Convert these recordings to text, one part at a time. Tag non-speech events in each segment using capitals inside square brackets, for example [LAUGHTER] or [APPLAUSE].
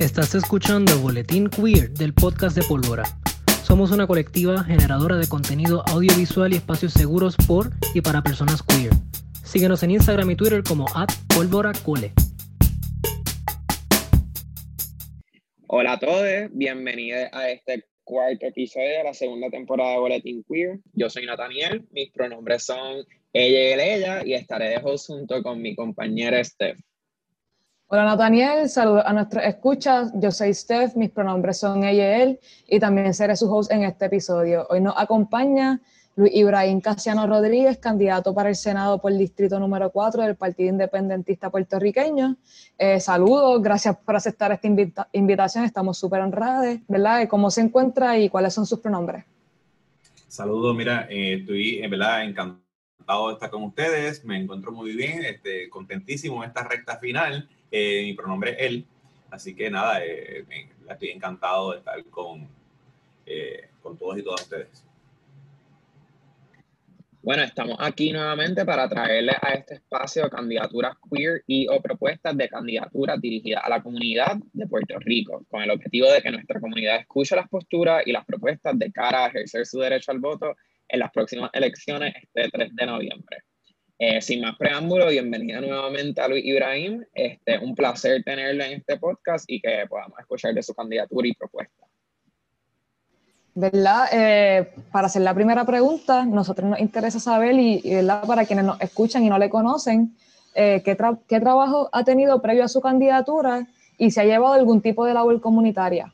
Estás escuchando Boletín Queer del podcast de Pólvora. Somos una colectiva generadora de contenido audiovisual y espacios seguros por y para personas queer. Síguenos en Instagram y Twitter como @pólvoracole. Hola a todos, bienvenidos a este cuarto episodio de la segunda temporada de Boletín Queer. Yo soy Nathaniel, mis pronombres son ella y ella y estaré de junto con mi compañera Steph. Hola Nathaniel, saludos a nuestros escuchas. Yo soy Steph, mis pronombres son ella y él, y también seré su host en este episodio. Hoy nos acompaña Luis Ibrahim Casiano Rodríguez, candidato para el Senado por el Distrito número 4 del Partido Independentista Puertorriqueño. Eh, saludos, gracias por aceptar esta invitación, estamos súper honrados, ¿verdad? ¿Cómo se encuentra y cuáles son sus pronombres? Saludos, mira, eh, estoy en verdad encantado de estar con ustedes, me encuentro muy bien, este, contentísimo en esta recta final mi pronombre es él, así que nada, eh, estoy encantado de estar con, eh, con todos y todas ustedes. Bueno, estamos aquí nuevamente para traerles a este espacio candidaturas queer y o propuestas de candidaturas dirigidas a la comunidad de Puerto Rico, con el objetivo de que nuestra comunidad escuche las posturas y las propuestas de cara a ejercer su derecho al voto en las próximas elecciones este 3 de noviembre. Eh, sin más preámbulo, bienvenida nuevamente a Luis Ibrahim. Este, un placer tenerlo en este podcast y que podamos escuchar de su candidatura y propuesta. ¿Verdad? Eh, para hacer la primera pregunta, nosotros nos interesa saber, y, ¿verdad? para quienes nos escuchan y no le conocen, eh, ¿qué, ¿qué trabajo ha tenido previo a su candidatura y si ha llevado algún tipo de labor comunitaria?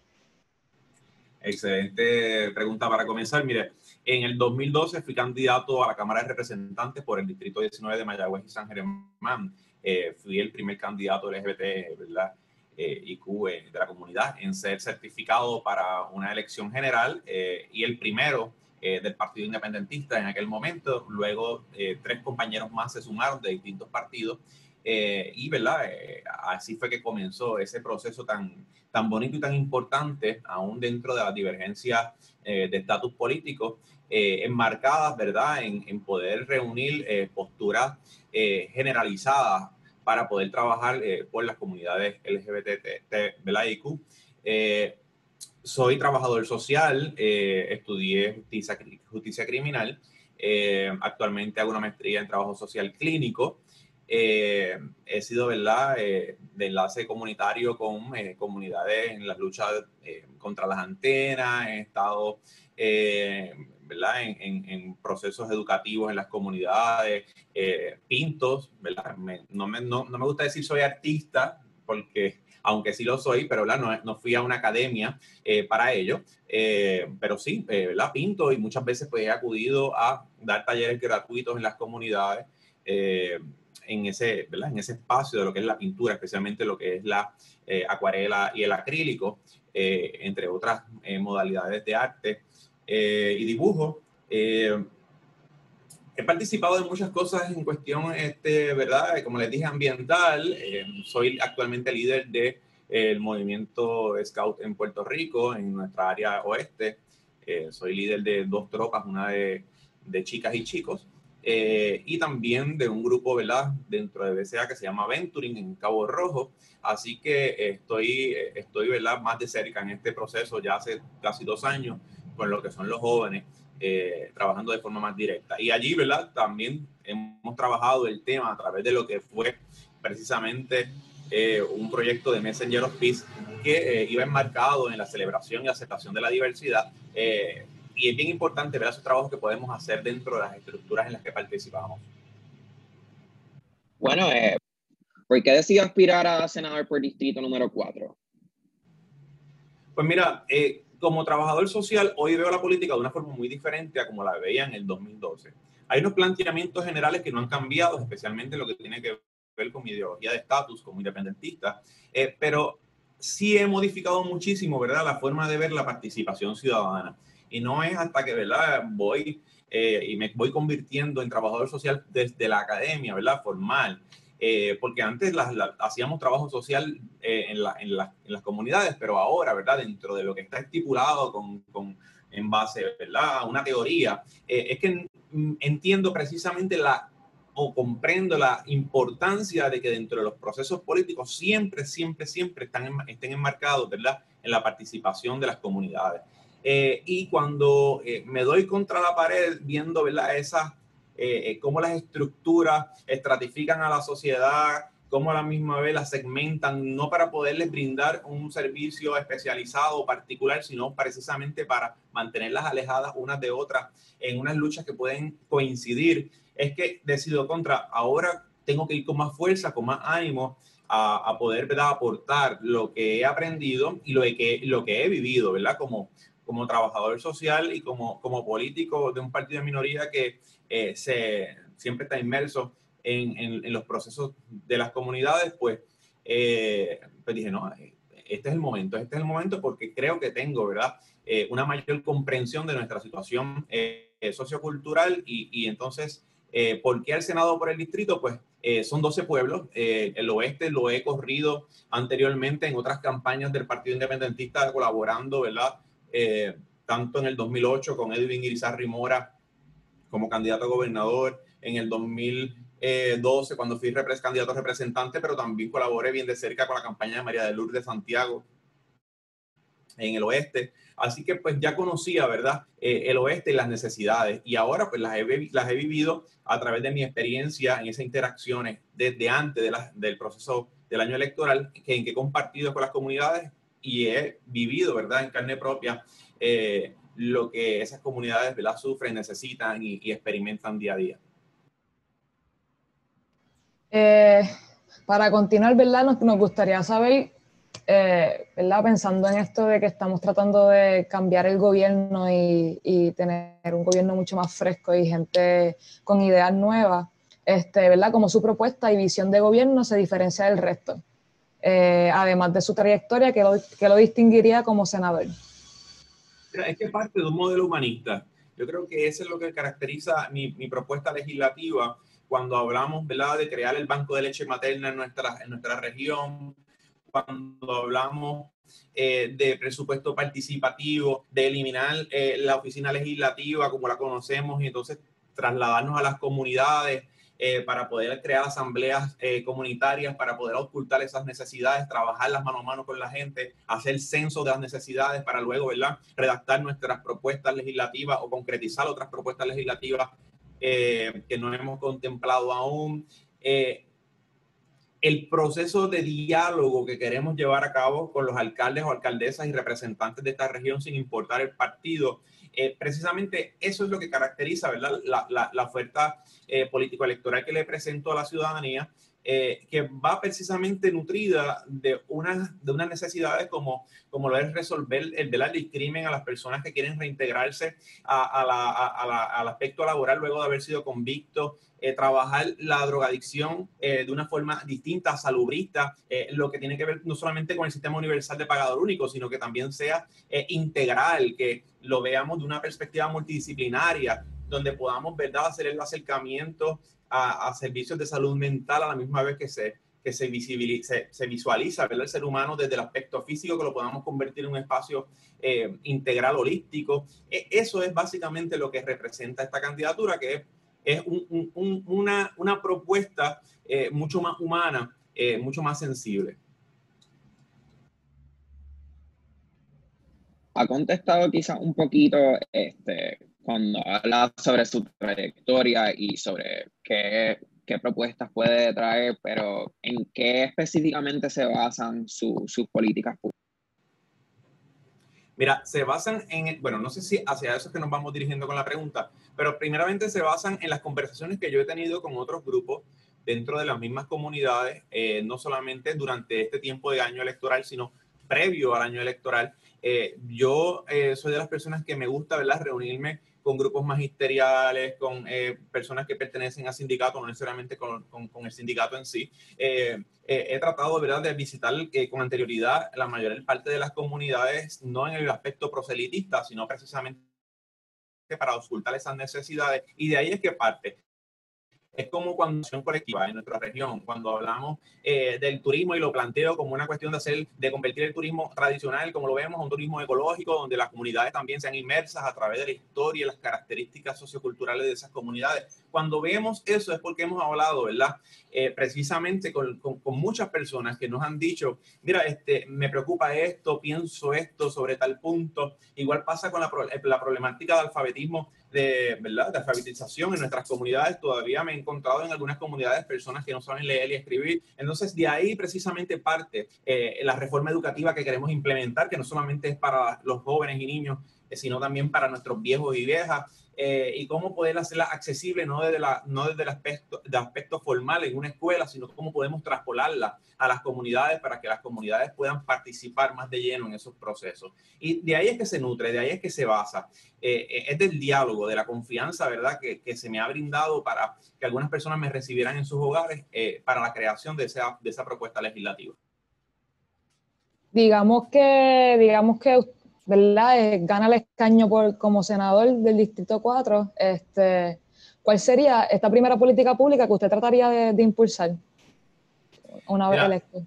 Excelente pregunta para comenzar. Mire, en el 2012 fui candidato a la Cámara de Representantes por el Distrito 19 de Mayagüez y San Germán. Eh, fui el primer candidato LGBT, ¿verdad? Eh, eh, de la comunidad en ser certificado para una elección general eh, y el primero del Partido Independentista en aquel momento. Luego tres compañeros más se sumaron de distintos partidos y, ¿verdad? así fue que comenzó ese proceso tan, tan bonito y tan importante, aún dentro de las divergencias de estatus político, eh, enmarcadas, ¿verdad?, en, poder reunir eh, posturas eh, generalizadas para poder trabajar por las comunidades LGBT, ¿verdad? IQ. soy trabajador social, estudié justicia, justicia criminal, actualmente hago una maestría en trabajo social clínico. he sido, ¿verdad?, de enlace comunitario con comunidades en las luchas contra las antenas, he estado ¿verdad? En, procesos educativos en las comunidades, eh, pintos, ¿verdad? no, me, no, me gusta decir soy artista, porque aunque sí lo soy, pero ¿verdad? No, fui a una academia eh, para ello, eh, pero sí, ¿verdad? Pinto y muchas veces pues, he acudido a dar talleres gratuitos en las comunidades. en ese, ¿verdad? en ese espacio de lo que es la pintura, especialmente lo que es la acuarela y el acrílico, entre otras modalidades de arte. Eh, y dibujo. Eh, he participado en muchas cosas en cuestión, este, ¿verdad? Como les dije, ambiental. Eh, soy actualmente líder del el movimiento Scout en Puerto Rico, en nuestra área oeste. soy líder de dos tropas, una de, de chicas y chicos. y también de un grupo, ¿verdad? Dentro de BCA que se llama Venturing en Cabo Rojo. Así que estoy, estoy, ¿verdad? Más de cerca en este proceso ya hace casi dos años con lo que son los jóvenes, eh, trabajando de forma más directa. Y allí, ¿verdad? También hemos trabajado el tema a través de lo que fue precisamente eh, un proyecto de Messenger of Peace que eh, iba enmarcado en la celebración y aceptación de la diversidad. y es bien importante ver esos trabajos que podemos hacer dentro de las estructuras en las que participamos. Bueno, ¿por qué decidió aspirar a senador por distrito número 4? Pues mira, eh, como trabajador social, hoy veo la política de una forma muy diferente a como la veía en el 2012. Hay unos planteamientos generales que no han cambiado, especialmente lo que tiene que ver con mi ideología de estatus como independentista, eh, pero sí he modificado muchísimo, ¿verdad?, la forma de ver la participación ciudadana. Y no es hasta que, ¿verdad?, voy eh, y me voy convirtiendo en trabajador social desde la academia, ¿verdad?, formal, eh, porque antes hacíamos trabajo social eh, en, las comunidades, pero ahora, ¿verdad? Dentro de lo que está estipulado con, en base, ¿verdad? Una teoría, eh, es que entiendo precisamente la o comprendo la importancia de que dentro de los procesos políticos siempre, siempre, siempre están estén enmarcados, ¿verdad?, en la participación de las comunidades. Eh, y cuando eh, me doy contra la pared viendo, ¿verdad?, esas, eh, cómo las estructuras estratifican a la sociedad, cómo a la misma vez las segmentan, no para poderles brindar un servicio especializado o particular, sino precisamente para mantenerlas alejadas unas de otras en unas luchas que pueden coincidir, es que decido contra, ahora tengo que ir con más fuerza, con más ánimo a, a poder ¿verdad? aportar lo que he aprendido y lo que, lo que he vivido, ¿verdad? Como, como trabajador social y como, como político de un partido de minoría que eh, se, siempre está inmerso en, los procesos de las comunidades, pues, eh, pues dije, no, eh, este es el momento, este es el momento porque creo que tengo, ¿verdad? Eh, una mayor comprensión de nuestra situación sociocultural y, y entonces, ¿por qué al Senado por el distrito? Pues son 12 pueblos, el oeste lo he corrido anteriormente en otras campañas del Partido Independentista colaborando, ¿verdad? Tanto en el 2008 con Edwin Irizarry Mora como candidato a gobernador, en el 2000 12 cuando fui candidato a representante, pero también colaboré bien de cerca con la campaña de María de Lourdes Santiago en el oeste. Así que pues ya conocía, ¿verdad? Eh, el oeste y las necesidades. Y ahora pues las he, las he vivido a través de mi experiencia en esas interacciones desde antes de del proceso del año electoral, que, en que he compartido con las comunidades y he vivido, ¿verdad? En carne propia eh, lo que esas comunidades, ¿verdad? Sufren, necesitan y experimentan día a día. Eh, para continuar, ¿verdad? Nos, gustaría saber, eh, ¿verdad? Pensando en esto de que estamos tratando de cambiar el gobierno y, y, tener un gobierno mucho más fresco y gente con ideas nuevas, este, ¿verdad? Como su propuesta y visión de gobierno se diferencia del resto, eh, además de su trayectoria que lo, que lo distinguiría como senador. Es que parte de un modelo humanista. Yo creo que eso es lo que caracteriza mi, mi propuesta legislativa cuando hablamos ¿verdad? de crear el banco de leche materna en nuestra, en nuestra región, cuando hablamos eh, de presupuesto participativo, de eliminar eh, la oficina legislativa como la conocemos y entonces trasladarnos a las comunidades eh, para poder crear asambleas comunitarias, para poder ocultar esas necesidades, trabajarlas mano a mano con la gente, hacer censo de las necesidades para luego, ¿verdad?, redactar nuestras propuestas legislativas o concretizar otras propuestas legislativas eh, que no hemos contemplado aún. Eh, el proceso de diálogo que queremos llevar a cabo con los alcaldes o alcaldesas y representantes de esta región sin importar el partido. Eh, precisamente eso es lo que caracteriza ¿verdad? La, oferta político-electoral que le presento a la ciudadanía eh, que va precisamente nutrida de unas, de unas necesidades como, como lo es resolver el del crimen a las personas que quieren reintegrarse al aspecto laboral luego de haber sido convictos, eh, trabajar la drogadicción eh, de una forma distinta, salubrista, lo que tiene que ver no solamente con el sistema universal de pagador único, sino que también sea integral, que lo veamos de una perspectiva multidisciplinaria, donde podamos ¿verdad? hacer el acercamiento a, servicios de salud mental a la misma vez que se, que se, se, visualiza ¿verdad? el ser humano desde el aspecto físico, que lo podamos convertir en un espacio eh, integral, holístico. E, eso es básicamente lo que representa esta candidatura, que es, es un, un, una, una, propuesta eh, mucho más humana, eh, mucho más sensible. Ha contestado quizás un poquito este, cuando habla sobre su trayectoria y sobre qué, propuestas puede traer, pero ¿en qué específicamente se basan sus políticas públicas? Mira, se basan en, bueno, no sé si hacia eso es que nos vamos dirigiendo con la pregunta, pero primeramente se basan en las conversaciones que yo he tenido con otros grupos dentro de las mismas comunidades, eh, no solamente durante este tiempo de año electoral, sino previo al año electoral. Eh, yo eh, soy de las personas que me gusta, ¿verdad?, reunirme con grupos magisteriales, con eh, personas que pertenecen a sindicatos, no necesariamente con, con, el sindicato en sí. Eh, eh, he tratado ¿verdad? de visitar con anterioridad la mayor parte de las comunidades, no en el aspecto proselitista, sino precisamente para ocultar esas necesidades. Y de ahí es que parte. Es como cuando acción colectiva en nuestra región, cuando hablamos eh, del turismo y lo planteo como una cuestión de hacer, de convertir el turismo tradicional, como lo vemos, a un turismo ecológico, donde las comunidades también sean inmersas a través de la historia y las características socioculturales de esas comunidades. Cuando vemos eso es porque hemos hablado, ¿verdad? Eh, precisamente con, con, con, muchas personas que nos han dicho, mira, este, me preocupa esto, pienso esto sobre tal punto. Igual pasa con la, la problemática de alfabetismo de, ¿verdad? de alfabetización en nuestras comunidades. Todavía me he encontrado en algunas comunidades personas que no saben leer y escribir. Entonces, de ahí precisamente parte eh, la reforma educativa que queremos implementar, que no solamente es para los jóvenes y niños, sino también para nuestros viejos y viejas. Eh, y cómo poder hacerla accesible no desde, la, no desde el aspecto, de aspecto formal en una escuela, sino cómo podemos traspolarla a las comunidades para que las comunidades puedan participar más de lleno en esos procesos. Y de ahí es que se nutre, de ahí es que se basa. Eh, eh, es del diálogo, de la confianza, ¿verdad?, que, que, se me ha brindado para que algunas personas me recibieran en sus hogares para la creación de esa, de esa propuesta legislativa. Digamos que, digamos que ¿verdad? Eh, gana el escaño por, como senador del Distrito 4, este, ¿cuál sería esta primera política pública que usted trataría de, de impulsar una vez electo?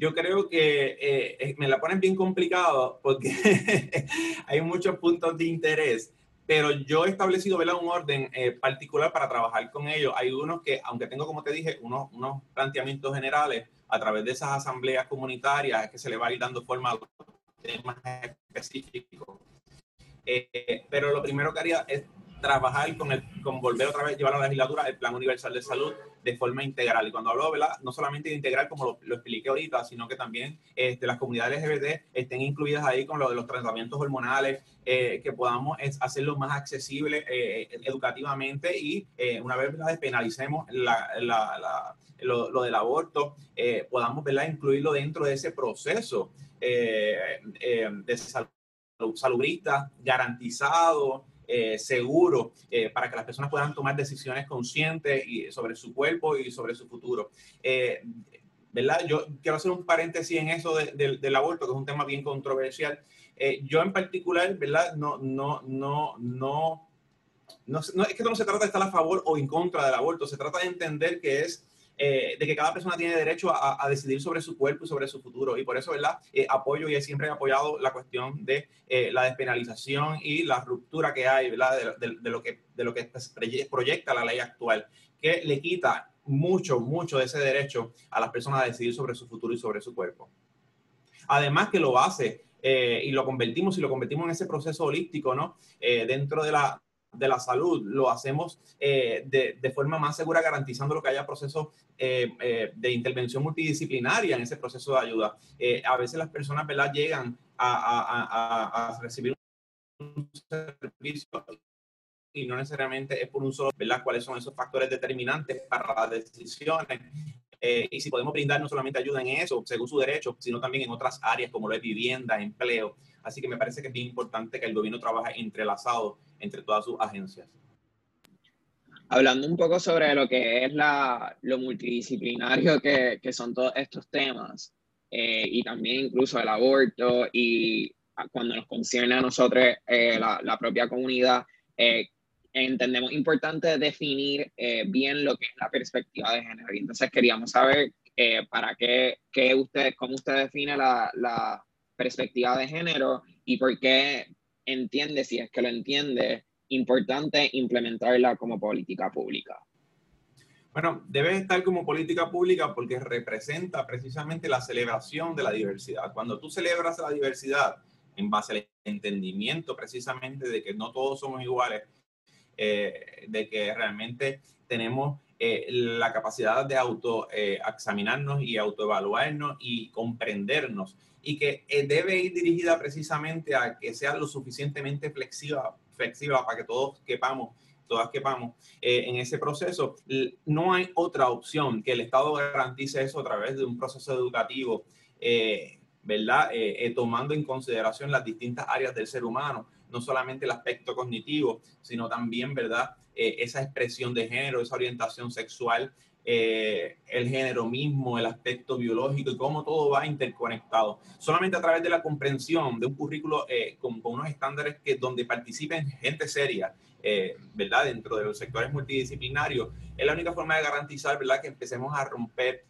Yo creo que eh, me la ponen bien complicado porque [LAUGHS] hay muchos puntos de interés, pero yo he establecido ¿verdad? un orden eh, particular para trabajar con ellos. Hay unos que, aunque tengo, como te dije, unos, unos planteamientos generales a través de esas asambleas comunitarias, es que se le va a ir dando forma a temas específicos. Eh, pero lo primero que haría es trabajar con, el, con volver otra vez, llevar a la legislatura el Plan Universal de Salud de forma integral. Y cuando hablo, ¿verdad? no solamente de integral como lo, lo expliqué ahorita, sino que también este, las comunidades LGBT estén incluidas ahí con lo de los tratamientos hormonales, eh, que podamos es, hacerlo más accesible eh, educativamente y eh, una vez despenalicemos la, la, la, lo, lo, del aborto, eh, podamos ¿verdad? incluirlo dentro de ese proceso eh, eh, de salud, salubrista, garantizado, eh, seguro, eh, para que las personas puedan tomar decisiones conscientes y sobre su cuerpo y sobre su futuro. Eh, ¿Verdad? Yo quiero hacer un paréntesis en eso de, de, del aborto, que es un tema bien controversial. yo en particular, ¿verdad? No, no, no, no, no, no, es que no se trata de estar a favor o en contra del aborto, se trata de entender que es eh, de que cada persona tiene derecho a, decidir sobre su cuerpo y sobre su futuro. Y por eso, ¿verdad? Eh, apoyo y siempre he apoyado la cuestión de eh, la despenalización y la ruptura que hay, ¿verdad? De, lo que, de lo que proyecta la ley actual, que le quita mucho, mucho de ese derecho a las personas a decidir sobre su futuro y sobre su cuerpo. Además que lo hace y lo convertimos y lo convertimos en ese proceso holístico, ¿no? Dentro de la, de la salud, lo hacemos eh, de, de, forma más segura, garantizando lo que haya procesos eh, eh, de intervención multidisciplinaria en ese proceso de ayuda. Eh, a veces las personas ¿verdad? llegan a, a, a, recibir un servicio y no necesariamente es por un solo, ¿verdad? ¿Cuáles son esos factores determinantes para las decisiones? Eh, y si podemos brindar no solamente ayuda en eso, según su derecho, sino también en otras áreas como lo es vivienda, empleo. Así que me parece que es bien importante que el gobierno trabaje entrelazado entre todas sus agencias. Hablando un poco sobre lo que es la, lo multidisciplinario que, que son todos estos temas, eh, y también incluso el aborto, y cuando nos concierne a nosotros, eh, la, la, propia comunidad, eh, entendemos importante definir eh, bien lo que es la perspectiva de género. Y entonces queríamos saber eh, para qué, qué, usted, cómo usted define la, la perspectiva de género y por qué entiende, si es que lo entiende, importante implementarla como política pública. Bueno, debe estar como política pública porque representa precisamente la celebración de la diversidad. Cuando tú celebras la diversidad en base al entendimiento precisamente de que no todos somos iguales, eh, de que realmente tenemos eh, la capacidad de autoexaminarnos eh, y autoevaluarnos y comprendernos y que eh, debe ir dirigida precisamente a que sea lo suficientemente flexiva, flexiva para que todos quepamos todas quepamos eh, en ese proceso. No hay otra opción que el Estado garantice eso a través de un proceso educativo, eh, ¿verdad? Eh, tomando en consideración las distintas áreas del ser humano, no solamente el aspecto cognitivo, sino también, ¿verdad? Esa expresión de género, esa orientación sexual eh, el género mismo, el aspecto biológico y cómo todo va interconectado. Solamente a través de la comprensión de un currículo eh, con, unos estándares que donde participen gente seria, eh, ¿verdad? Dentro de los sectores multidisciplinarios, es la única forma de garantizar, ¿verdad? Que empecemos a romper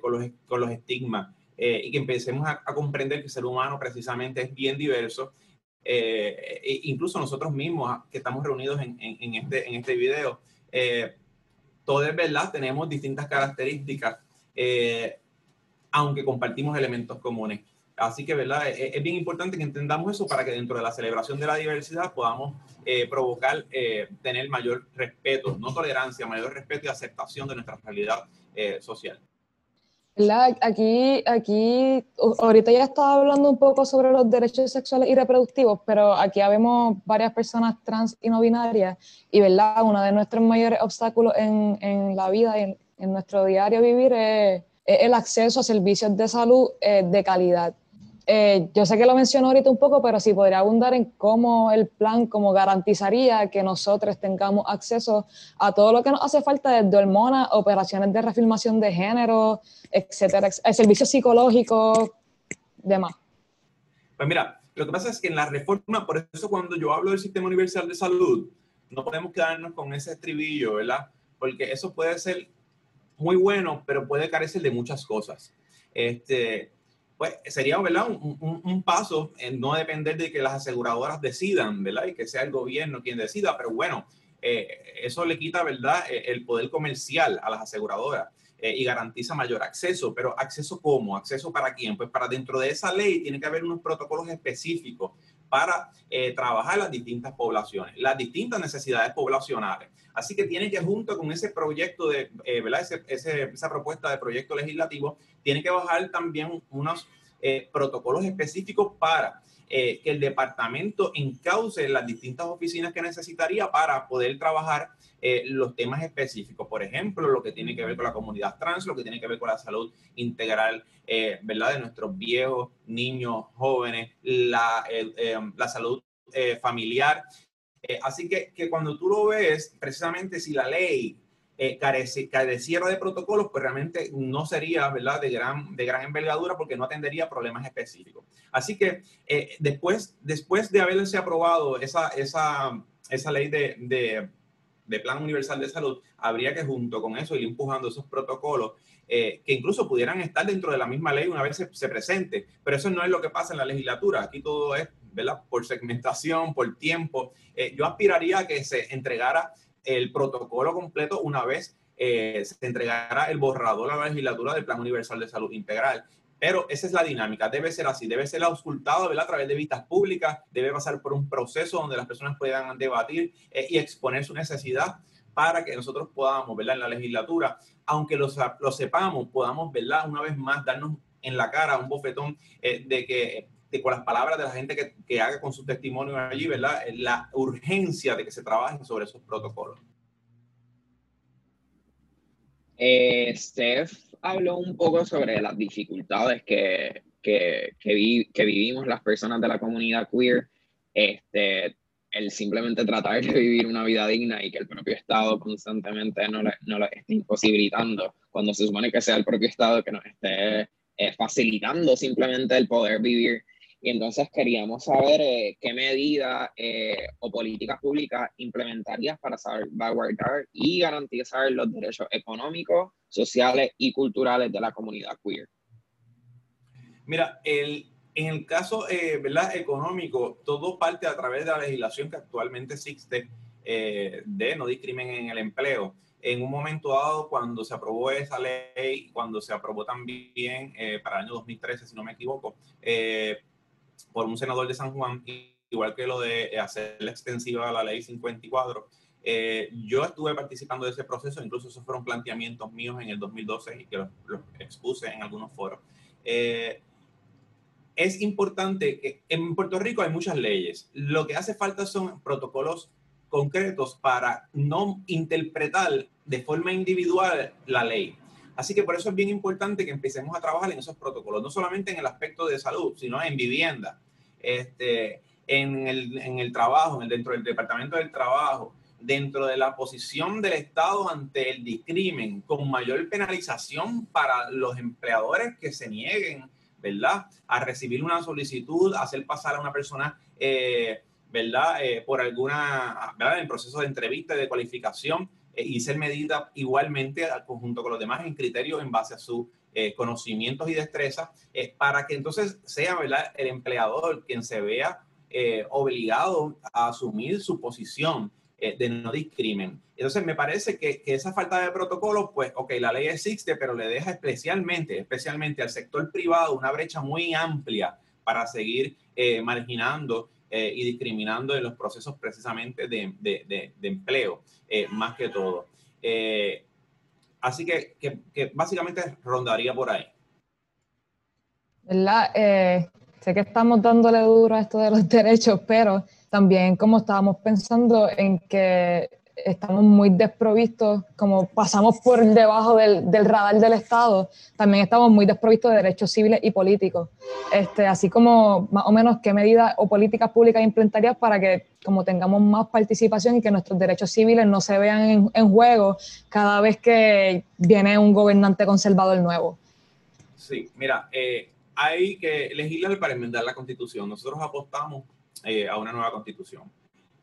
con, los, con los estigmas y que empecemos a, comprender que el ser humano precisamente es bien diverso. E incluso nosotros mismos ah, que estamos reunidos en, este, en este video, todo es verdad, tenemos distintas características, eh, aunque compartimos elementos comunes. Así que, ¿verdad? Es, bien importante que entendamos eso para que dentro de la celebración de la diversidad podamos eh, provocar, eh, tener mayor respeto, no tolerancia, mayor respeto y aceptación de nuestra realidad social. Aquí, aquí, ahorita ya estaba hablando un poco sobre los derechos sexuales y reproductivos, pero aquí habemos varias personas trans y no binarias y, ¿verdad? Uno de nuestros mayores obstáculos en, en la vida y en, en, nuestro diario vivir es, el acceso a servicios de salud eh, de calidad. Eh, yo sé que lo mencionó ahorita un poco, pero si podría abundar en cómo el plan como garantizaría que nosotros tengamos acceso a todo lo que nos hace falta desde hormonas, operaciones de reafirmación de género, etcétera, servicios psicológicos, demás. Pues mira, lo que pasa es que en la reforma, por eso cuando yo hablo del sistema universal de salud, no podemos quedarnos con ese estribillo, ¿verdad? Porque eso puede ser muy bueno, pero puede carecer de muchas cosas. Este, pues sería. Un, paso en no depender de que las aseguradoras decidan, ¿verdad? Y que sea el gobierno quien decida, pero bueno, eh, eso le quita, ¿verdad?, eh, el poder comercial a las aseguradoras eh, y garantiza mayor acceso, pero acceso cómo, acceso para quién, pues para dentro de esa ley tiene que haber unos protocolos específicos para trabajar las distintas poblaciones, las distintas necesidades poblacionales. Así que tiene que, junto con ese proyecto de, eh, ¿verdad? Ese, esa propuesta de proyecto legislativo, tiene que bajar también unos eh, protocolos específicos para eh, que el departamento encauce las distintas oficinas que necesitaría para poder trabajar los temas específicos. Por ejemplo, lo que tiene que ver con la comunidad trans, lo que tiene que ver con la salud integral, ¿verdad? De nuestros viejos, niños, jóvenes, la, la salud familiar eh, así que, que, cuando tú lo ves, precisamente si la ley eh, carece, careciera de protocolos, pues realmente no sería ¿verdad? De, gran, de gran envergadura porque no atendería problemas específicos. Así que eh, después, después de haberse aprobado esa, esa, esa ley de, de, Plan Universal de Salud, habría que junto con eso ir empujando esos protocolos que incluso pudieran estar dentro de la misma ley una vez se, se presente. Pero eso no es lo que pasa en la legislatura. Aquí todo es ¿verdad? Por segmentación, por tiempo. Eh, yo aspiraría a que se entregara el protocolo completo una vez eh, se entregara el borrador a la legislatura del Plan Universal de Salud Integral. Pero esa es la dinámica, debe ser así, debe ser auscultado ¿verdad? a través de vistas públicas, debe pasar por un proceso donde las personas puedan debatir eh, y exponer su necesidad para que nosotros podamos, ¿verdad? En la legislatura, aunque lo, lo sepamos, podamos, ¿verdad? Una vez más, darnos en la cara un bofetón de que con las palabras de la gente que, que, haga con su testimonio allí, ¿verdad? La urgencia de que se trabaje sobre esos protocolos. Eh, Steph habló un poco sobre las dificultades que, que, que, vivimos las personas de la comunidad queer. Este, el simplemente tratar de vivir una vida digna y que el propio Estado constantemente no, no lo esté imposibilitando, cuando se supone que sea el propio Estado que nos esté eh, facilitando simplemente el poder vivir y entonces queríamos saber eh, qué medidas eh, o políticas públicas implementarías para salvaguardar y garantizar los derechos económicos, sociales y culturales de la comunidad queer. Mira, el, en el caso eh, ¿verdad? económico, todo parte a través de la legislación que actualmente existe de no discrimen en el empleo. En un momento dado, cuando se aprobó esa ley, cuando se aprobó también para el año 2013, si no me equivoco, por un senador de San Juan, igual que lo de hacerla extensiva a la ley 54. Eh, yo estuve participando de ese proceso, incluso esos fueron planteamientos míos en el 2012 y que los, expuse en algunos foros. Eh, es importante que en Puerto Rico hay muchas leyes. Lo que hace falta son protocolos concretos para no interpretar de forma individual la ley. Así que por eso es bien importante que empecemos a trabajar en esos protocolos, no solamente en el aspecto de salud, sino en vivienda, este, en, el, en el trabajo, dentro del departamento del trabajo. dentro de la posición del Estado ante el discrimen, con mayor penalización para los empleadores que se nieguen, ¿verdad?, a recibir una solicitud, a hacer pasar a una persona, eh, ¿verdad?, eh, por alguna, ¿verdad?, en proceso de entrevista, de cualificación, y ser medida igualmente al conjunto con los demás en criterios en base a sus conocimientos y destrezas, para que entonces sea, ¿verdad?, el empleador quien se vea obligado a asumir su posición eh, de no discrimen. Entonces, me parece que, esa falta de protocolo, pues, ok, la ley existe, pero le deja especialmente, especialmente al sector privado una brecha muy amplia para seguir eh, marginando eh, y discriminando en los procesos precisamente de, de, de, empleo, más que todo. así que, que, que, básicamente rondaría por ahí. ¿Verdad? sé que estamos dándole duro a esto de los [LAUGHS] derechos, pero también como estábamos pensando en que estamos muy desprovistos, como pasamos por debajo del, del, radar del Estado, también estamos muy desprovistos de derechos civiles y políticos. Este, así como más o menos qué medidas o políticas públicas implementarías para que como tengamos más participación y que nuestros derechos civiles no se vean en, juego cada vez que viene un gobernante conservador nuevo. Sí, mira, eh, hay que legislar para enmendar la constitución. Nosotros apostamos eh, a una nueva constitución.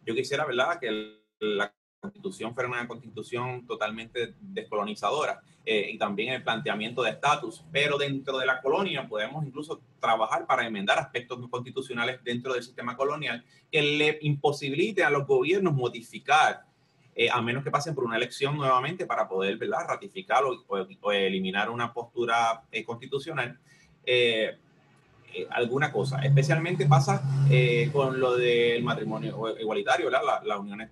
Yo quisiera, ¿verdad?, que la constitución fuera una constitución totalmente descolonizadora eh, y también el planteamiento de estatus, pero dentro de la colonia podemos incluso trabajar para enmendar aspectos constitucionales dentro del sistema colonial que le imposibilite a los gobiernos modificar, eh, a menos que pasen por una elección nuevamente para poder ¿verdad? ratificar o, eliminar una postura constitucional. Eh, alguna cosa. Especialmente pasa eh, con lo del matrimonio igualitario, las uniones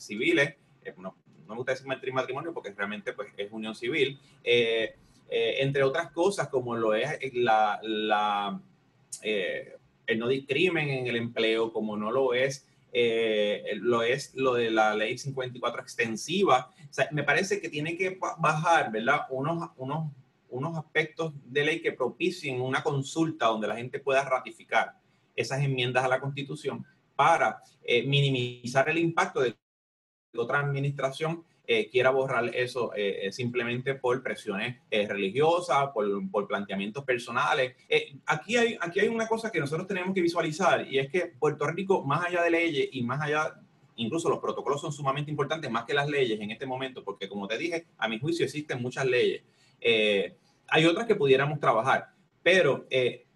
civiles. Eh, no, me gusta decir matrimonio porque realmente pues, es unión civil. entre otras cosas, como lo es la, el no discrimen en el empleo, como no lo es lo es lo de la ley 54 extensiva. me parece que tiene que bajar, ¿verdad? Unos, unos unos aspectos de ley que propicien una consulta donde la gente pueda ratificar esas enmiendas a la Constitución para eh, minimizar el impacto de otra administración eh, quiera borrar eso eh, simplemente por presiones religiosas, por, por, planteamientos personales. aquí, hay, aquí hay una cosa que nosotros tenemos que visualizar y es que Puerto Rico, más allá de leyes y más allá incluso los protocolos son sumamente importantes más que las leyes en este momento, porque como te dije, a mi juicio existen muchas leyes. Eh, hay otras que pudiéramos trabajar, pero eh,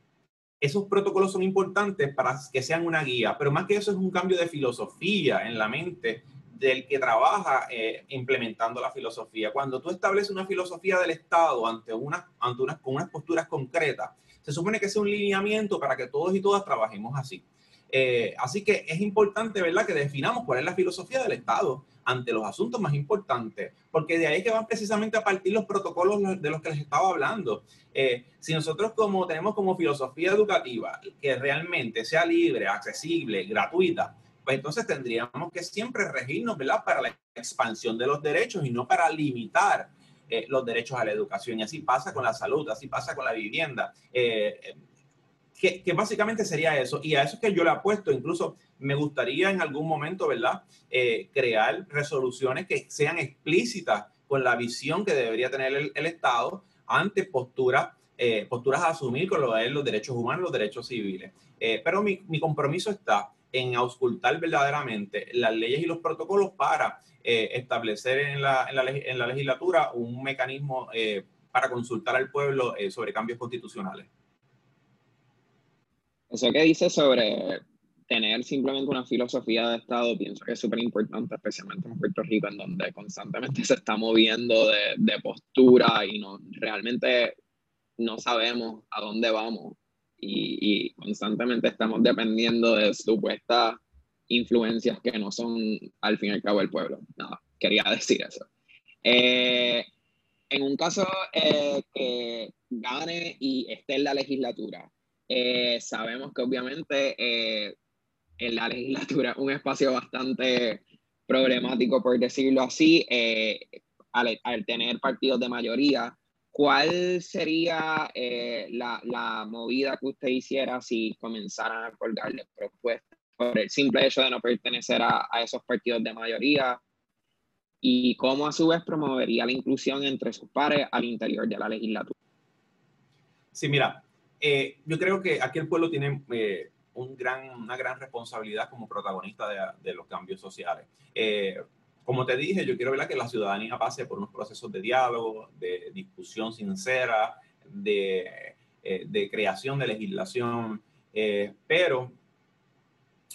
esos protocolos son importantes para que sean una guía, pero más que eso es un cambio de filosofía en la mente del que trabaja eh, implementando la filosofía. Cuando tú estableces una filosofía del Estado ante, una, ante unas, con unas posturas concretas, se supone que es un lineamiento para que todos y todas trabajemos así. así que es importante, ¿verdad?, que definamos cuál es la filosofía del Estado ante los asuntos más importantes, porque de ahí que van precisamente a partir los protocolos de los que les estaba hablando. Eh, si nosotros como tenemos como filosofía educativa que realmente sea libre, accesible, gratuita, pues entonces tendríamos que siempre regirnos, ¿verdad?, para la expansión de los derechos y no para limitar eh, los derechos a la educación. Y así pasa con la salud, así pasa con la vivienda. Eh, que, básicamente sería eso. Y a eso es que yo le apuesto, incluso me gustaría en algún momento, ¿verdad?, eh, crear resoluciones que sean explícitas con la visión que debería tener el, Estado ante posturas, eh, posturas a asumir con lo de los derechos humanos, los derechos civiles. Eh, pero mi, compromiso está en auscultar verdaderamente las leyes y los protocolos para establecer en la, en, la, en la, legislatura un mecanismo para consultar al pueblo sobre cambios constitucionales. Eso que dice sobre tener simplemente una filosofía de Estado, pienso que es súper importante, especialmente en Puerto Rico, en donde constantemente [LAUGHS] se está moviendo de, de, postura y no, realmente no sabemos a dónde vamos y, y constantemente estamos dependiendo de supuestas influencias que no son al fin y al cabo el pueblo. Nada, quería [LAUGHS] decir eso. Eh, en un caso eh, que gane y esté en la legislatura, eh, sabemos que obviamente eh, en la legislatura un espacio bastante problemático, por decirlo así, eh, al, tener partidos de mayoría. ¿Cuál sería la, la, movida que usted hiciera si comenzaran a colgarle propuestas por el simple hecho de no pertenecer a, a esos partidos de mayoría? y cómo a su vez promovería la inclusión entre sus pares al interior de la legislatura. Sí, mira, eh, yo creo que aquí el pueblo tiene eh, un gran, una gran responsabilidad como protagonista de, de los cambios sociales. Eh, como te dije, yo quiero ver que la ciudadanía pase por unos procesos de diálogo, de discusión sincera, de, de creación de legislación, pero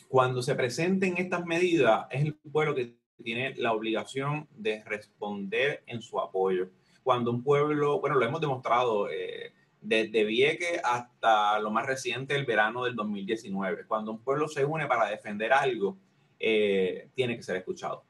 cuando se presenten estas medidas, es el pueblo que tiene la obligación de responder en su apoyo. Cuando un pueblo, bueno, lo hemos demostrado eh, desde Vieques hasta lo más reciente, el verano del 2019, cuando un pueblo se une para defender algo, eh, tiene que ser escuchado.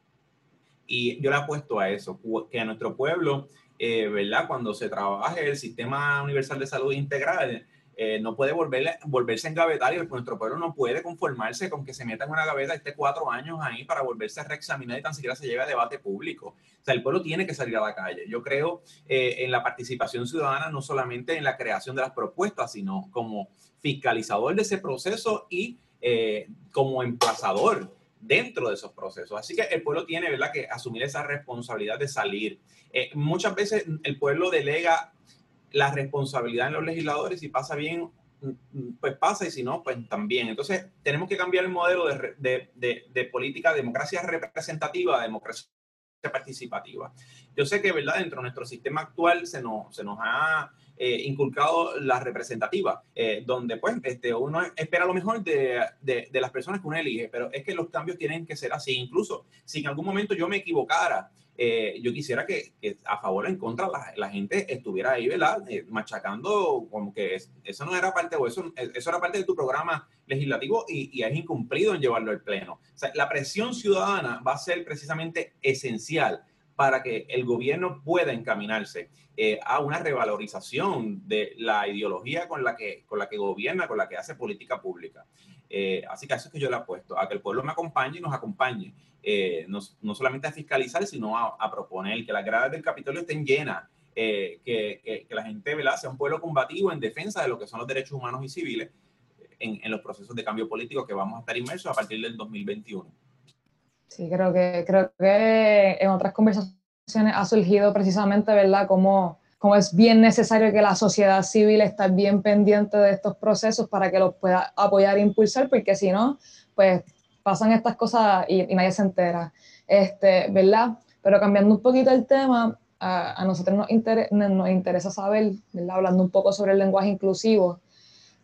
Y yo le apuesto a eso, que a nuestro pueblo, eh, ¿verdad? Cuando se trabaje el sistema universal de salud integral, eh, no puede volverse volverse engavetar y nuestro pueblo no puede conformarse con que se meta en una gaveta esté cuatro años ahí para volverse a reexaminar y tan siquiera se lleve a debate público. O sea, el pueblo tiene que salir a la calle. Yo creo eh, en la participación ciudadana no solamente en la creación de las propuestas, sino como fiscalizador de ese proceso y eh, como emplazador dentro de esos procesos. Así que el pueblo tiene ¿verdad? que asumir esa responsabilidad de salir. muchas veces el pueblo delega la responsabilidad en los legisladores, si pasa bien, pues pasa y si no, pues también. Entonces, tenemos que cambiar el modelo de, de, de, de política, democracia representativa, democracia participativa. Yo sé que, ¿verdad? Dentro de nuestro sistema actual se nos, se nos ha eh, inculcado la representativa, eh, donde pues este, uno espera lo mejor de, de, de, las personas que uno elige, pero es que los cambios tienen que ser así. Incluso si en algún momento yo me equivocara eh, yo quisiera que, a favor o en contra la, la gente estuviera ahí, ¿verdad? Eh, machacando como que eso no era parte, o eso, eso era parte de tu programa legislativo y, y es incumplido en llevarlo al pleno. O sea, la presión ciudadana va a ser precisamente esencial para que el gobierno pueda encaminarse eh, a una revalorización de la ideología con la, que, con la que gobierna, con la que hace política pública. así que eso es que yo le apuesto, a que el pueblo me acompañe y nos acompañe eh, no, no, solamente a fiscalizar, sino a, proponer que las gradas del Capitolio estén llenas, eh, que, que, la gente ¿verdad? sea un pueblo combativo en defensa de lo que son los derechos humanos y civiles en, en, los procesos de cambio político que vamos a estar inmersos a partir del 2021. Sí, creo que, creo que en otras conversaciones ha surgido precisamente, ¿verdad?, cómo, cómo es bien necesario que la sociedad civil esté bien pendiente de estos procesos para que los pueda apoyar e impulsar, porque si no, pues pasan estas cosas y, nadie se entera, este, ¿verdad? Pero cambiando un poquito el tema, a, nosotros nos, nos, interesa saber, ¿verdad? Hablando un poco sobre el lenguaje inclusivo,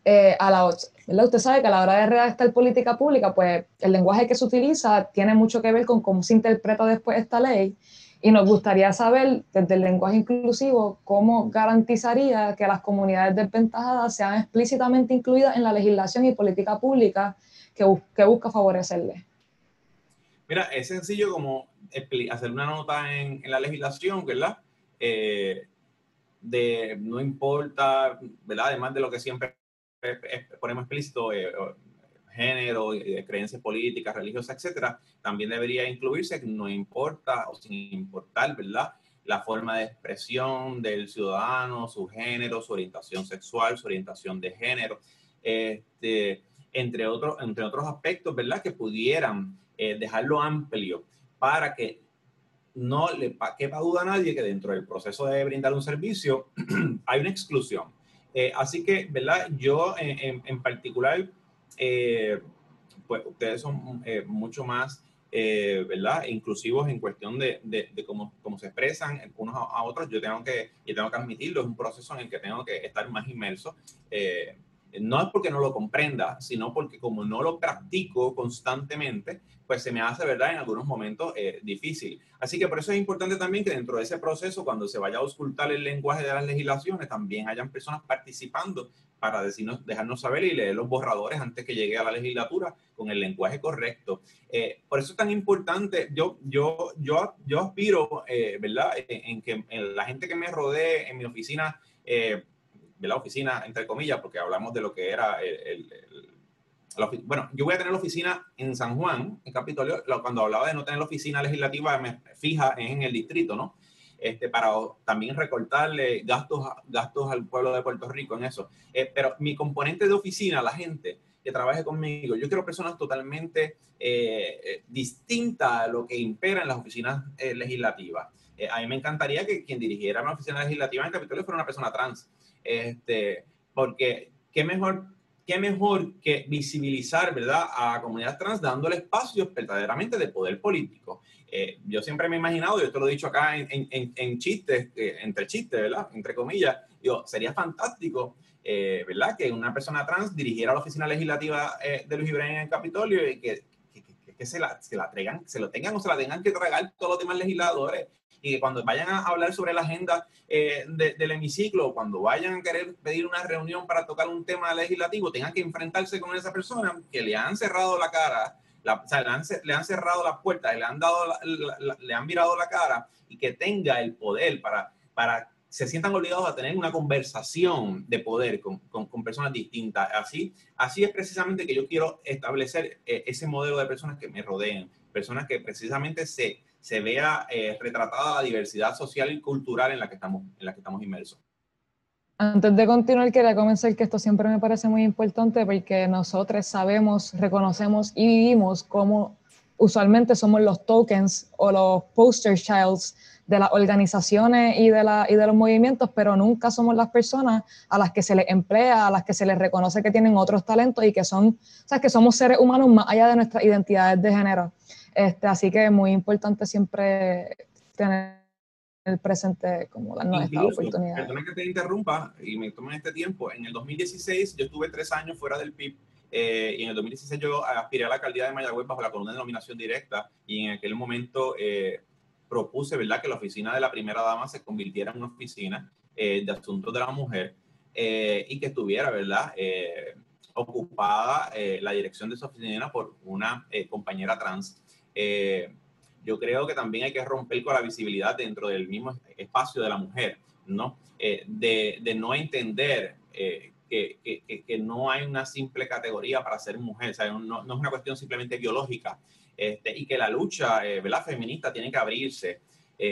eh, a la, ¿verdad? Usted sabe que a la hora de redactar política pública, pues el lenguaje que se utiliza tiene mucho que ver con cómo se interpreta después esta ley y nos gustaría saber desde el lenguaje inclusivo cómo garantizaría que las comunidades desventajadas sean explícitamente incluidas en la legislación y política pública que, que busca favorecerle. Mira, es sencillo como hacer una nota en, en la legislación, ¿verdad? Eh, de no importa, ¿verdad? Además de lo que siempre ponemos explícito, eh, género, creencias políticas, religiosas, etcétera, también debería incluirse que no importa o sin importar, ¿verdad? La forma de expresión del ciudadano, su género, su orientación sexual, su orientación de género. Este, entre, otros entre otros aspectos, ¿verdad? Que pudieran eh, dejarlo amplio para que no le quepa duda a nadie que dentro del proceso de brindar un servicio [CLEARS THROAT] hay una exclusión. Eh, así que, ¿verdad? Yo en, en particular, eh, pues ustedes son mucho más, ¿verdad? Inclusivos en cuestión de, de, de, cómo, cómo se expresan unos a, otros. Yo tengo que, yo tengo que admitirlo, es un proceso en el que tengo que estar más inmerso no es porque no lo comprenda, sino porque como no lo practico constantemente, pues se me hace, ¿verdad?, en algunos momentos eh, difícil. Así que por eso es importante también que dentro de ese proceso, cuando se vaya a auscultar el lenguaje de las legislaciones, también hayan personas participando para decirnos, dejarnos saber y leer los borradores antes que llegue a la legislatura con el lenguaje correcto. Eh, por eso es tan importante, yo, yo, yo, yo aspiro, eh, ¿verdad?, en, que la gente que me rodee en mi oficina, la oficina, entre comillas, porque hablamos de lo que era el, bueno, yo voy a tener la oficina en San Juan, en Capitolio, cuando hablaba de no tener la oficina legislativa fija en el distrito, ¿no? Este, para también recortarle gastos, gastos al pueblo de Puerto Rico en eso. Eh, pero mi componente de oficina, la gente, que trabaje conmigo. Yo quiero personas totalmente eh, distintas a lo que impera en las oficinas legislativas. a mí me encantaría que quien dirigiera una oficina legislativa en Capitolio fuera una persona trans, este, porque qué mejor qué mejor que visibilizar, ¿verdad?, a la comunidad trans dándole espacios verdaderamente de poder político. Eh, yo siempre me he imaginado, yo te lo he dicho acá en, en, chistes, eh, entre chistes, ¿verdad?, entre comillas, digo, sería fantástico, eh, ¿verdad?, que una persona trans dirigiera la oficina legislativa de Luis Ibrahim en el Capitolio y que, que, que, se, la, se la traigan, se lo tengan o se la tengan que tragar todos los demás legisladores y cuando vayan a hablar sobre la agenda eh, del hemiciclo, cuando vayan a querer pedir una reunión para tocar un tema legislativo, tengan que enfrentarse con esa persona que le han cerrado la cara, o sea, le han, le han, cerrado las puertas, le han, dado le han virado la cara y que tenga el poder para, para se sientan obligados a tener una conversación de poder con, con, personas distintas. Así, así es precisamente que yo quiero establecer eh, ese modelo de personas que me rodeen, personas que precisamente se, se vea eh, retratada la diversidad social y cultural en la que estamos, en la que estamos inmersos. Antes de continuar, quería comenzar que esto siempre me parece muy importante porque nosotros sabemos, reconocemos y vivimos como usualmente somos los tokens o los poster childs de las organizaciones y de, la, y de los movimientos, pero nunca somos las personas a las que se les emplea, a las que se les reconoce que tienen otros talentos y que son, o sea, que somos seres humanos más allá de nuestras identidades de género. Este, así que es muy importante siempre tener el presente como darnos esta oportunidad. Perdona que te interrumpa y me tomen este tiempo. En el 2016 yo estuve tres años fuera del PIB eh, y en el 2016 yo aspiré a la alcaldía de Mayagüez bajo la columna de nominación directa y en aquel momento eh, propuse ¿verdad? que la oficina de la primera dama se convirtiera en una oficina eh, de asuntos de la mujer y que estuviera ¿verdad? ocupada la dirección de esa oficina por una compañera trans eh, yo creo que también hay que romper con la visibilidad dentro del mismo espacio de la mujer, ¿no? Eh, de, no entender eh, que, no hay una simple categoría para ser mujer, o sea, no, es una cuestión simplemente biológica, este, y que la lucha ¿verdad? feminista tiene que abrirse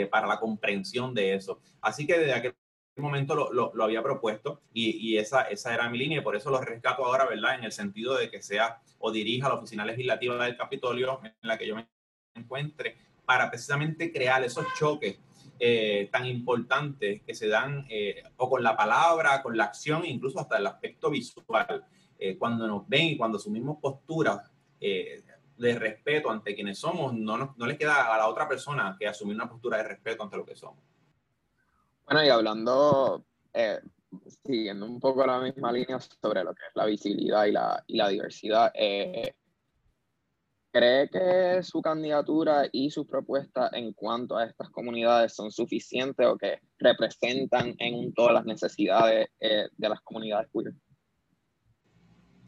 para la comprensión de eso. Así que desde aquel momento lo, lo, lo había propuesto y, y, esa, esa era mi línea y por eso lo rescato ahora, ¿verdad? En el sentido de que sea o dirija la oficina legislativa del Capitolio en la que yo me encuentre para precisamente crear esos choques eh, tan importantes que se dan eh, o con la palabra, con la acción, incluso hasta el aspecto visual. Eh, cuando nos ven y cuando asumimos posturas de respeto ante quienes somos, no, no, no les queda a la otra persona que asumir una postura de respeto ante lo que somos. Bueno, y hablando, siguiendo un poco la misma línea sobre lo que es la visibilidad y la, diversidad, ¿Cree que su candidatura y sus propuestas en cuanto a estas comunidades son suficientes o que representan en un todo las necesidades eh, de las comunidades queer?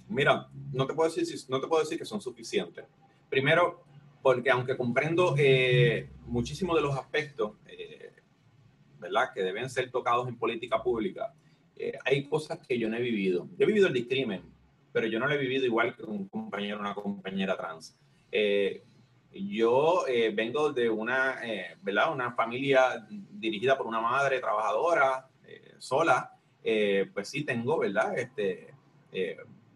Mira, no te puedo decir, no te puedo decir que son suficientes. Primero, porque aunque comprendo eh, muchísimos de los aspectos eh, ¿verdad? que deben ser tocados en política pública, hay cosas que yo no he vivido. Yo he vivido el discrimen, pero yo no lo he vivido igual que un compañero o una compañera trans. Eh, yo eh, vengo de una, eh, ¿verdad? una familia dirigida por una madre trabajadora, sola, pues sí tengo, ¿verdad? Este,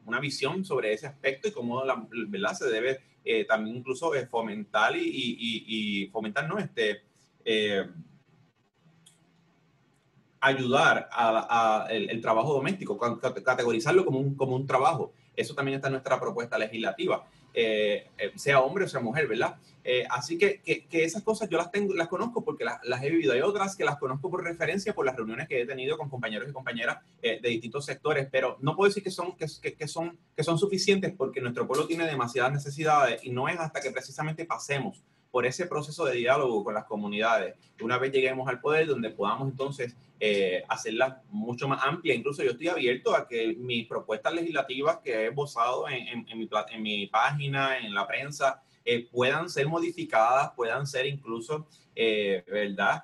una visión sobre ese aspecto y cómo la, ¿verdad? se debe también incluso fomentar y, y, y, fomentar, ¿no? Este, ayudar a, el, trabajo doméstico, categorizarlo como un, como un trabajo. Eso también está en nuestra propuesta legislativa. Eh, eh, sea hombre o sea mujer, ¿verdad? Eh, así que, que, esas cosas yo las tengo, las conozco porque las, las, he vivido. Hay otras que las conozco por referencia por las reuniones que he tenido con compañeros y compañeras de distintos sectores, pero no puedo decir que son, que, que, son, que son suficientes porque nuestro pueblo tiene demasiadas necesidades y no es hasta que precisamente pasemos por ese proceso de diálogo con las comunidades, una vez lleguemos al poder, donde podamos entonces eh, hacerla mucho más amplia. Incluso yo estoy abierto a que mis propuestas legislativas que he esbozado en, en, mi, en mi, página, en la prensa, eh, puedan ser modificadas, puedan ser incluso, eh, ¿verdad?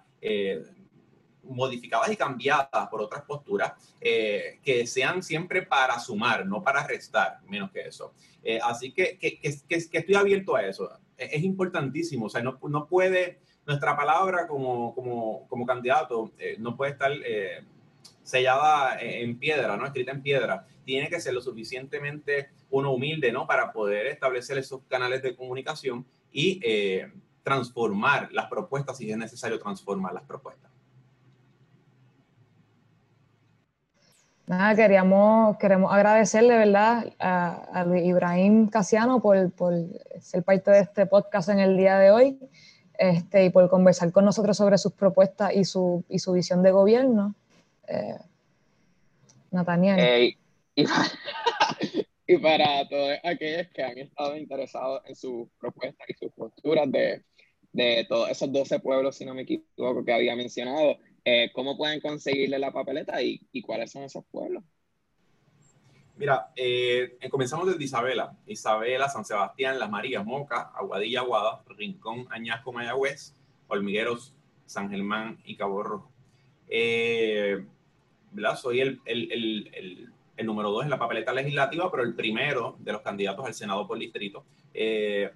modificadas y cambiadas por otras posturas que sean siempre para sumar, no para restar, menos que eso. así que, que, que, estoy abierto a eso. Es, es importantísimo, o sea, no, no puede nuestra palabra como, como, como candidato eh, no puede estar eh, sellada en piedra, ¿no? Escrita en piedra. Tiene que ser lo suficientemente uno humilde, ¿no? Para poder establecer esos canales de comunicación y eh, transformar las propuestas si es necesario transformar las propuestas. Nada, queríamos, queremos agradecerle, ¿verdad?, a, Ibrahim Casiano por, por, ser parte de este podcast en el día de hoy este, y por conversar con nosotros sobre sus propuestas y su, y su visión de gobierno. Eh, Nathaniel. [LAUGHS] y, para, todos aquellos que han estado interesados en sus propuestas y sus posturas de, de todos esos 12 pueblos, si no me equivoco, que había mencionado, eh, ¿cómo pueden conseguirle la papeleta y, y cuáles son esos pueblos? Mira, eh, comenzamos desde Isabela, Isabela, San Sebastián, Las Marías, Moca, Aguadilla, Aguada, Rincón, Añasco, Mayagüez, Hormigueros, San Germán y Cabo Rojo. Eh, Soy el, el, el, el, número dos en la papeleta legislativa, pero el primero de los candidatos al Senado por distrito. Eh,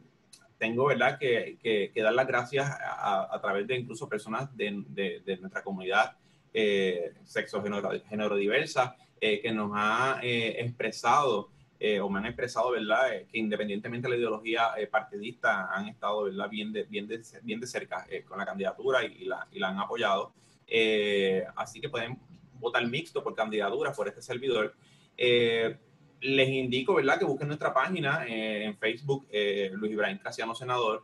tengo ¿verdad? Que, que, dar las gracias a, a, través de incluso personas de, de, de nuestra comunidad eh, sexo género, diversa eh, que nos ha eh, expresado eh, o me han expresado, ¿verdad?, que independientemente de la ideología partidista han estado, ¿verdad?, bien de, bien de, bien de cerca con la candidatura y, la, y la han apoyado. así que pueden votar mixto por candidatura por este servidor les indico, ¿verdad?, que busquen nuestra página en Facebook, Luis Ibrahim Casiano Senador.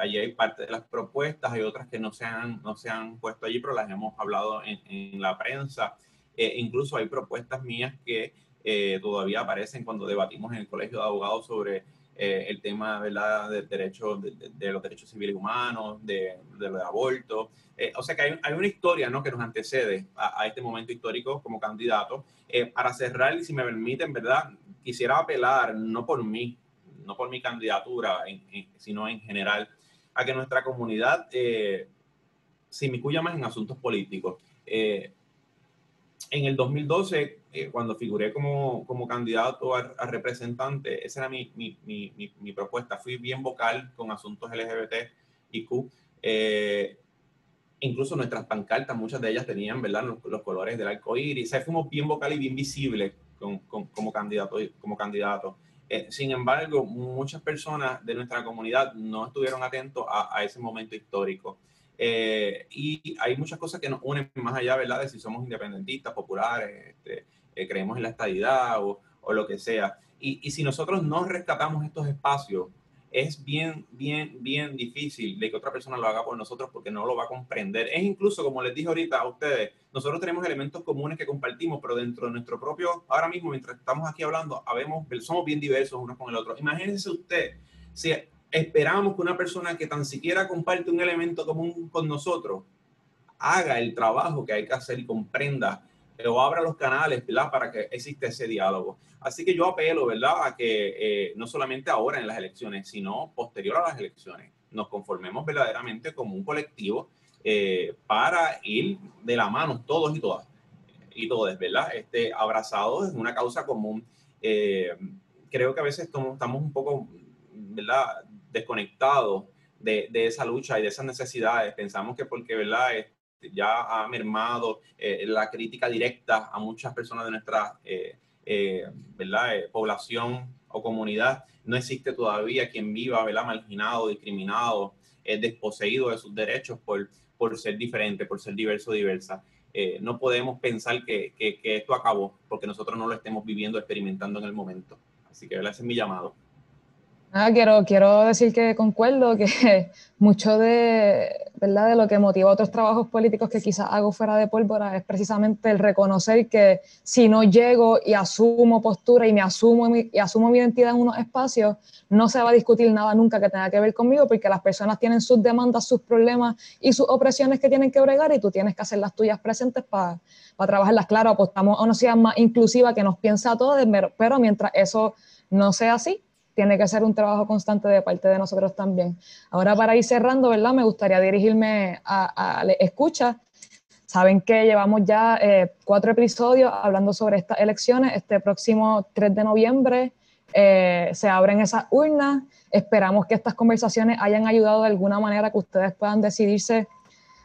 allí hay parte de las propuestas, hay otras que no se han, no se han puesto allí, pero las hemos hablado en, en la prensa. Eh, incluso hay propuestas mías que eh, todavía aparecen cuando debatimos en el Colegio de Abogados sobre eh, el tema ¿verdad? Del derecho, de, los derechos civiles humanos, de, de aborto. o sea que hay, hay, una historia ¿no? que nos antecede a, este momento histórico como candidato. para cerrar, y si me permiten, ¿verdad? Quisiera apelar, no por mí, no por mi candidatura, sino en general, a que nuestra comunidad se inmiscuya más en asuntos políticos. Eh, en el 2012, eh, cuando figuré como, como candidato a, representante, esa era mi, mi, mi, mi, propuesta. Fui bien vocal con asuntos LGBT y Q. Eh, incluso nuestras pancartas, muchas de ellas tenían ¿verdad? Los, colores del arco iris. O fuimos bien vocal y bien visibles con, con, como candidato. Como candidato. Eh, sin embargo, muchas personas de nuestra comunidad no estuvieron atentos a, a ese momento histórico. Eh, y hay muchas cosas que nos unen más allá, ¿verdad? De si somos independentistas, populares, este, eh, creemos en la estadidad o, o lo que sea. Y, y, si nosotros no rescatamos estos espacios, es bien, bien, bien difícil de que otra persona lo haga por nosotros porque no lo va a comprender. Es incluso, como les dije ahorita a ustedes, nosotros tenemos elementos comunes que compartimos, pero dentro de nuestro propio, ahora mismo, mientras estamos aquí hablando, habemos, somos bien diversos unos con el otro. Imagínense usted si esperamos que una persona que tan siquiera comparte un elemento común con nosotros haga el trabajo que hay que hacer y comprenda eh, o abra los canales, ¿verdad? Para que exista ese diálogo. Así que yo apelo, ¿verdad? A que eh, no solamente ahora en las elecciones, sino posterior a las elecciones, nos conformemos verdaderamente como un colectivo eh, para ir de la mano todos y todas y todos, ¿verdad? Este, abrazados en una causa común. creo que a veces estamos un poco, ¿verdad? Desconectados de, de, esa lucha y de esas necesidades. Pensamos que porque ¿verdad? Este, ya ha mermado eh, la crítica directa a muchas personas de nuestra eh, eh, ¿verdad? población o comunidad, no existe todavía quien viva ¿verdad? marginado, discriminado, desposeído de sus derechos por, por ser diferente, por ser diverso o diversa. no podemos pensar que, que, que, esto acabó porque nosotros no lo estemos viviendo, experimentando en el momento. Así que ese es mi llamado. Ah, quiero, quiero decir que concuerdo que [LAUGHS] mucho de, ¿verdad? de lo que motiva otros trabajos políticos que quizás hago fuera de pólvora es precisamente el reconocer que si no llego y asumo postura y me asumo y asumo mi identidad en unos espacios, no se va a discutir nada nunca que tenga que ver conmigo porque las personas tienen sus demandas, sus problemas y sus opresiones que tienen que bregar y tú tienes que hacer las tuyas presentes para trabajarlas. Claro, apostamos a una sociedad más inclusiva que nos piensa a todos, pero mientras eso no sea así, tiene que ser un trabajo constante de parte de nosotros también. Ahora para ir cerrando, ¿verdad? Me gustaría dirigirme a, a escucha. Saben que llevamos ya eh, cuatro episodios hablando sobre estas elecciones. Este próximo 3 de noviembre eh, se abren esas urnas. Esperamos que estas conversaciones hayan ayudado de alguna manera que ustedes puedan decidirse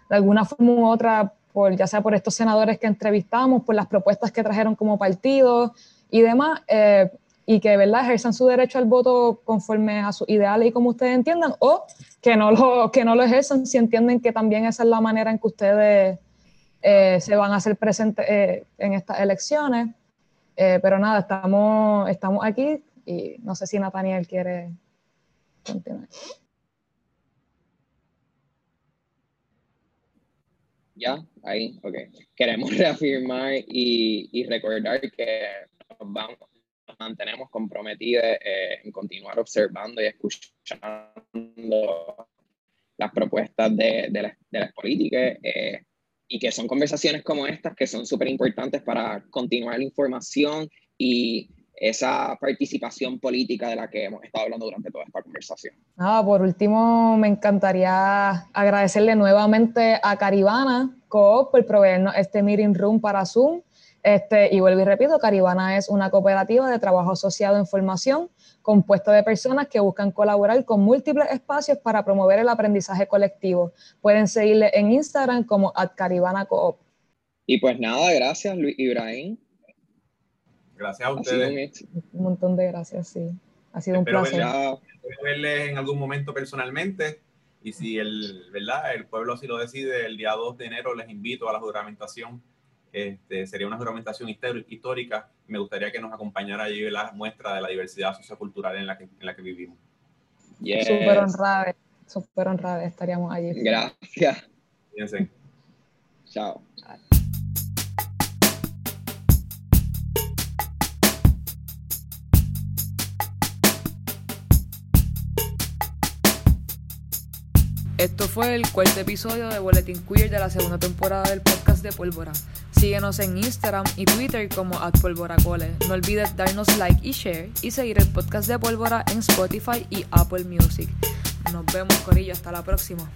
de alguna forma u otra por, ya sea por estos senadores que entrevistamos, por las propuestas que trajeron como partido y demás, eh, y que ¿verdad? ejerzan su derecho al voto conforme a sus ideales y como ustedes entiendan, o que no lo, que no lo ejerzan si entienden que también esa es la manera en que ustedes eh, se van a hacer presentes eh, en estas elecciones. pero nada, estamos, estamos aquí y no sé si Nathaniel quiere continuar. Ya, ahí, ok. Queremos [LAUGHS] reafirmar y, y recordar que vamos, nos mantenemos comprometidos eh, en continuar observando y escuchando las propuestas de, de, las, de las políticas eh, y que son conversaciones como estas que son súper importantes para continuar la información y esa participación política de la que hemos estado hablando durante toda esta conversación. Ah, por último, me encantaría agradecerle nuevamente a Caribana Coop por proveernos este meeting room para Zoom. Este, y vuelvo y repito, Caribana es una cooperativa de trabajo asociado en formación compuesta de personas que buscan colaborar con múltiples espacios para promover el aprendizaje colectivo. Pueden seguirle en Instagram como @caribanacoop. Y pues nada, gracias Luis Ibrahim Gracias a ustedes. Un montón de gracias, sí. Ha sido un placer. verles en algún momento personalmente. Y si el, ¿verdad? el pueblo así lo decide, el día 2 de enero les invito a la juramentación. Este, sería una juramentación histórica. Me gustaría que nos acompañara allí la muestra de la diversidad sociocultural en la que, en la que vivimos. Súper honrada, súper honrada estaríamos allí. Gracias. Fíjense. Chao. Esto fue el cuarto episodio de Boletín Queer de la segunda temporada del podcast de Pólvora. Síguenos en Instagram y Twitter como @polvoracole. No olvides darnos like y share y seguir el podcast de Pólvora en Spotify y Apple Music. Nos vemos, Corillo. Hasta la próxima.